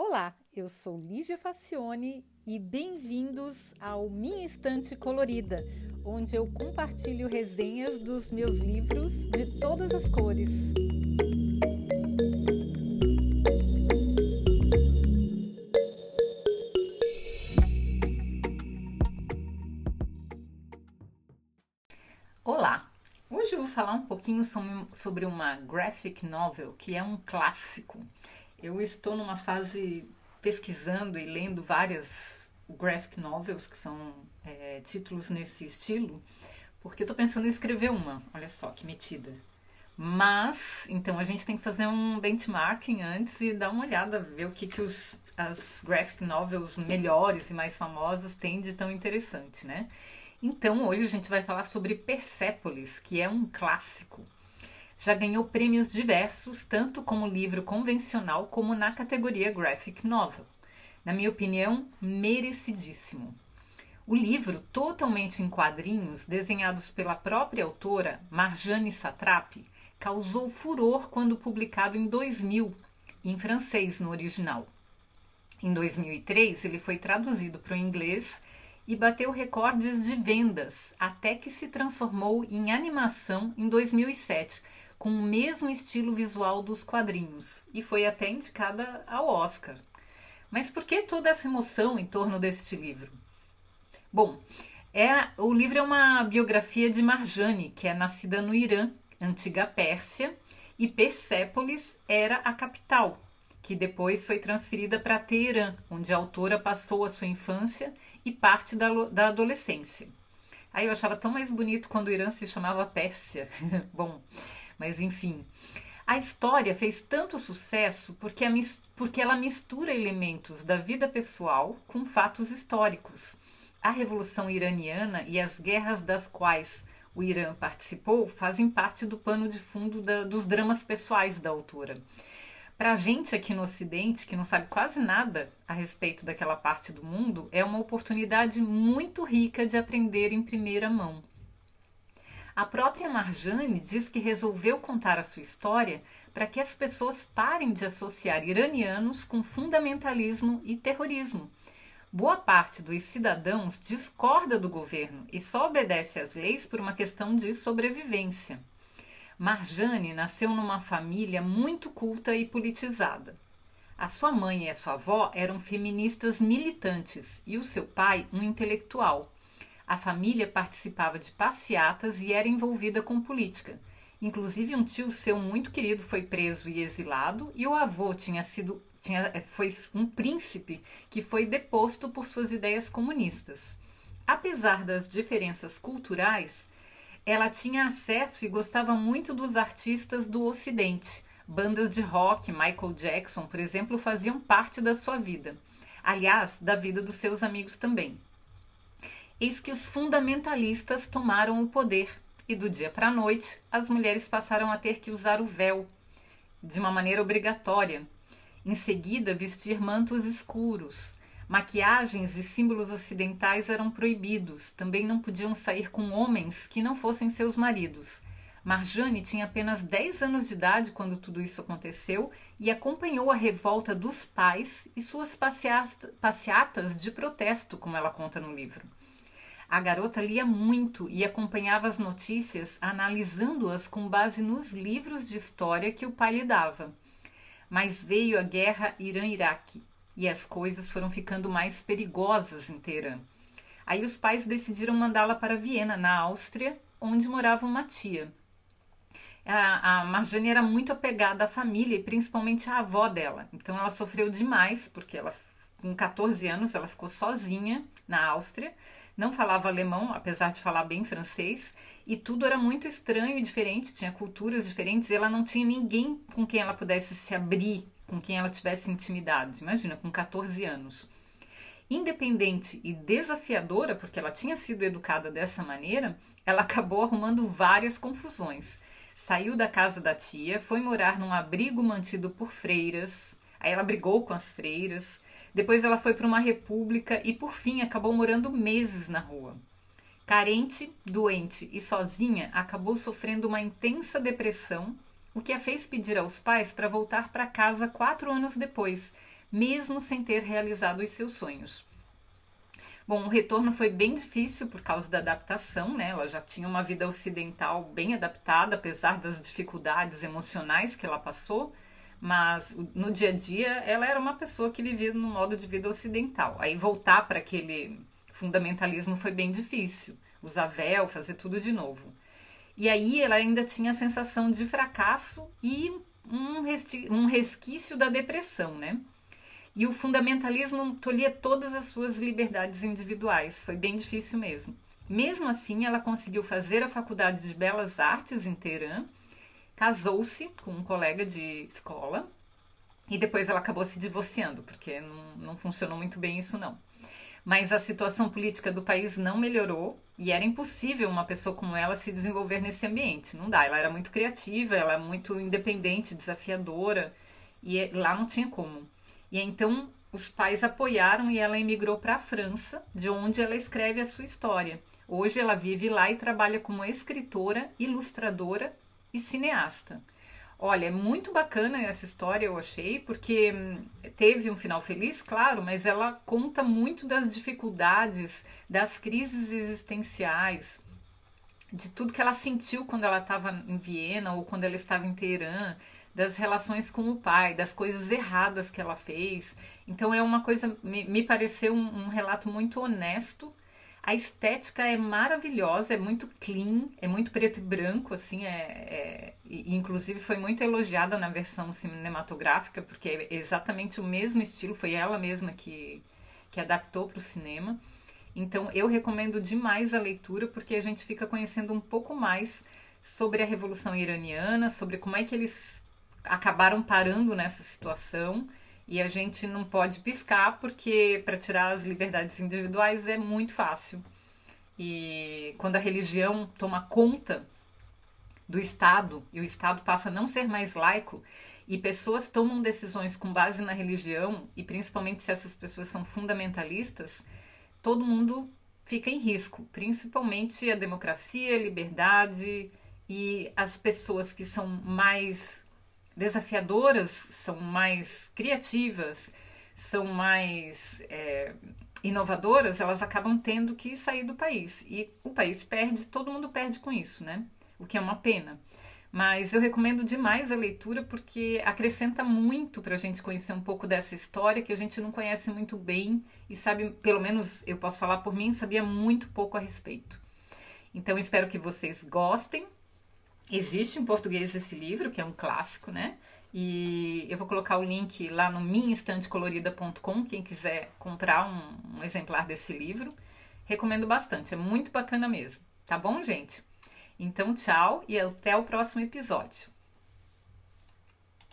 Olá, eu sou Lígia Facione e bem-vindos ao Minha Estante Colorida, onde eu compartilho resenhas dos meus livros de todas as cores. Olá! Hoje eu vou falar um pouquinho sobre uma graphic novel que é um clássico. Eu estou numa fase pesquisando e lendo várias graphic novels, que são é, títulos nesse estilo, porque eu estou pensando em escrever uma. Olha só que metida. Mas, então a gente tem que fazer um benchmarking antes e dar uma olhada, ver o que, que os, as graphic novels melhores e mais famosas têm de tão interessante, né? Então, hoje a gente vai falar sobre Persepolis, que é um clássico. Já ganhou prêmios diversos, tanto como livro convencional como na categoria Graphic Novel. Na minha opinião, merecidíssimo. O livro, totalmente em quadrinhos, desenhados pela própria autora, Marjane Satrapi, causou furor quando publicado em 2000, em francês no original. Em 2003, ele foi traduzido para o inglês e bateu recordes de vendas, até que se transformou em animação em 2007, com o mesmo estilo visual dos quadrinhos, e foi até indicada ao Oscar. Mas por que toda essa emoção em torno deste livro? Bom, é, o livro é uma biografia de Marjane, que é nascida no Irã, antiga Pérsia, e Persépolis era a capital, que depois foi transferida para Teherã, onde a autora passou a sua infância e parte da, da adolescência. Aí eu achava tão mais bonito quando o Irã se chamava Pérsia. Bom, mas enfim. A história fez tanto sucesso porque, a, porque ela mistura elementos da vida pessoal com fatos históricos. A Revolução Iraniana e as guerras das quais o Irã participou fazem parte do pano de fundo da, dos dramas pessoais da autora. Para a gente aqui no Ocidente, que não sabe quase nada a respeito daquela parte do mundo, é uma oportunidade muito rica de aprender em primeira mão. A própria Marjane diz que resolveu contar a sua história para que as pessoas parem de associar iranianos com fundamentalismo e terrorismo. Boa parte dos cidadãos discorda do governo e só obedece às leis por uma questão de sobrevivência. Marjane nasceu numa família muito culta e politizada. A sua mãe e a sua avó eram feministas militantes e o seu pai um intelectual. A família participava de passeatas e era envolvida com política. Inclusive um tio seu muito querido foi preso e exilado e o avô tinha sido tinha, foi um príncipe que foi deposto por suas ideias comunistas. Apesar das diferenças culturais, ela tinha acesso e gostava muito dos artistas do Ocidente. Bandas de rock, Michael Jackson, por exemplo, faziam parte da sua vida. Aliás, da vida dos seus amigos também. Eis que os fundamentalistas tomaram o poder e do dia para a noite as mulheres passaram a ter que usar o véu de uma maneira obrigatória. Em seguida, vestir mantos escuros, Maquiagens e símbolos ocidentais eram proibidos, também não podiam sair com homens que não fossem seus maridos. Marjane tinha apenas 10 anos de idade quando tudo isso aconteceu e acompanhou a revolta dos pais e suas passeatas de protesto, como ela conta no livro. A garota lia muito e acompanhava as notícias, analisando-as com base nos livros de história que o pai lhe dava. Mas veio a guerra Irã-Iraque e as coisas foram ficando mais perigosas em Teherã. Aí os pais decidiram mandá-la para Viena, na Áustria, onde morava uma tia. A, a Marjane era muito apegada à família e principalmente à avó dela. Então ela sofreu demais, porque ela, com 14 anos, ela ficou sozinha na Áustria, não falava alemão, apesar de falar bem francês, e tudo era muito estranho e diferente, tinha culturas diferentes, e ela não tinha ninguém com quem ela pudesse se abrir com quem ela tivesse intimidade. Imagina, com 14 anos. Independente e desafiadora, porque ela tinha sido educada dessa maneira, ela acabou arrumando várias confusões. Saiu da casa da tia, foi morar num abrigo mantido por freiras, aí ela brigou com as freiras, depois ela foi para uma república e por fim acabou morando meses na rua. Carente, doente e sozinha, acabou sofrendo uma intensa depressão o que a fez pedir aos pais para voltar para casa quatro anos depois, mesmo sem ter realizado os seus sonhos. Bom, o retorno foi bem difícil por causa da adaptação, né? Ela já tinha uma vida ocidental bem adaptada, apesar das dificuldades emocionais que ela passou, mas no dia a dia ela era uma pessoa que vivia no modo de vida ocidental. Aí voltar para aquele fundamentalismo foi bem difícil, usar véu, fazer tudo de novo. E aí ela ainda tinha a sensação de fracasso e um, um resquício da depressão, né? E o fundamentalismo tolhia todas as suas liberdades individuais. Foi bem difícil mesmo. Mesmo assim, ela conseguiu fazer a Faculdade de Belas Artes em Teherã, casou-se com um colega de escola e depois ela acabou se divorciando, porque não, não funcionou muito bem isso não. Mas a situação política do país não melhorou e era impossível uma pessoa como ela se desenvolver nesse ambiente. Não dá. Ela era muito criativa, ela é muito independente, desafiadora e lá não tinha como. E então os pais apoiaram e ela emigrou para a França, de onde ela escreve a sua história. Hoje ela vive lá e trabalha como escritora, ilustradora e cineasta. Olha, é muito bacana essa história, eu achei, porque hum, teve um final feliz, claro, mas ela conta muito das dificuldades, das crises existenciais, de tudo que ela sentiu quando ela estava em Viena ou quando ela estava em Teherã das relações com o pai, das coisas erradas que ela fez. Então é uma coisa, me, me pareceu um, um, relato muito honesto. A estética é maravilhosa, é muito clean, é muito preto e branco, assim, é, é e, inclusive foi muito elogiada na versão cinematográfica, porque é exatamente o mesmo estilo, foi ela mesma que, que adaptou para o cinema. Então eu recomendo demais a leitura, porque a gente fica conhecendo um pouco mais sobre a Revolução Iraniana, sobre como é que eles acabaram parando nessa situação e a gente não pode piscar porque para tirar as liberdades individuais é muito fácil. E quando a religião toma conta do Estado e o Estado passa a não ser mais laico e pessoas tomam decisões com base na religião e principalmente se essas pessoas são fundamentalistas, todo mundo fica em risco, principalmente a democracia, a liberdade e as pessoas que são mais desafiadoras, são mais criativas, são mais é, inovadoras, elas acabam tendo que sair do país. E o país perde, todo mundo perde com isso, né? O que é uma pena. Mas eu recomendo demais a leitura porque acrescenta muito para a gente conhecer um pouco dessa história que a gente não conhece muito bem e sabe, pelo menos eu posso falar por mim, sabia muito pouco a respeito. Então espero que vocês gostem Existe em português esse livro, que é um clássico, né? E eu vou colocar o link lá no minhaestantecolorida.com, quem quiser comprar um, um, exemplar desse livro. Recomendo bastante, é muito bacana mesmo. Tá bom, gente? Então, tchau e até o próximo episódio.